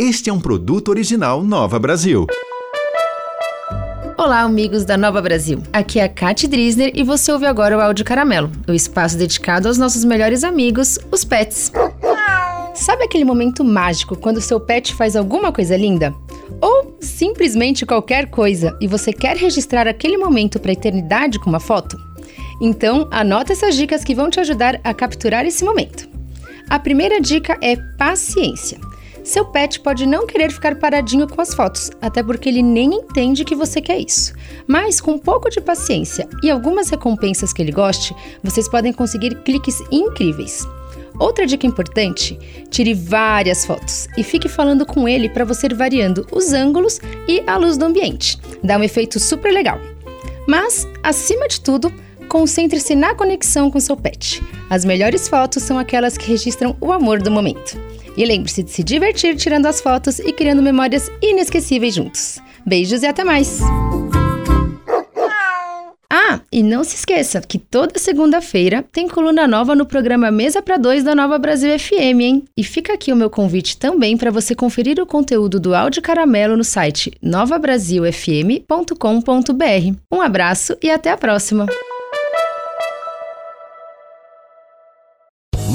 Este é um produto original Nova Brasil. Olá, amigos da Nova Brasil. Aqui é a Kate Drisner e você ouve agora o Áudio Caramelo, o espaço dedicado aos nossos melhores amigos, os pets. Sabe aquele momento mágico quando seu pet faz alguma coisa linda? Ou simplesmente qualquer coisa e você quer registrar aquele momento para a eternidade com uma foto? Então, anota essas dicas que vão te ajudar a capturar esse momento. A primeira dica é paciência. Seu pet pode não querer ficar paradinho com as fotos, até porque ele nem entende que você quer isso. Mas com um pouco de paciência e algumas recompensas que ele goste, vocês podem conseguir cliques incríveis. Outra dica importante: tire várias fotos e fique falando com ele para você ir variando os ângulos e a luz do ambiente. Dá um efeito super legal. Mas, acima de tudo, concentre-se na conexão com seu pet. As melhores fotos são aquelas que registram o amor do momento. E lembre-se de se divertir tirando as fotos e criando memórias inesquecíveis juntos. Beijos e até mais! Ah, e não se esqueça que toda segunda-feira tem coluna nova no programa Mesa para Dois da Nova Brasil FM, hein? E fica aqui o meu convite também para você conferir o conteúdo do Áudio Caramelo no site novabrasilfm.com.br. Um abraço e até a próxima!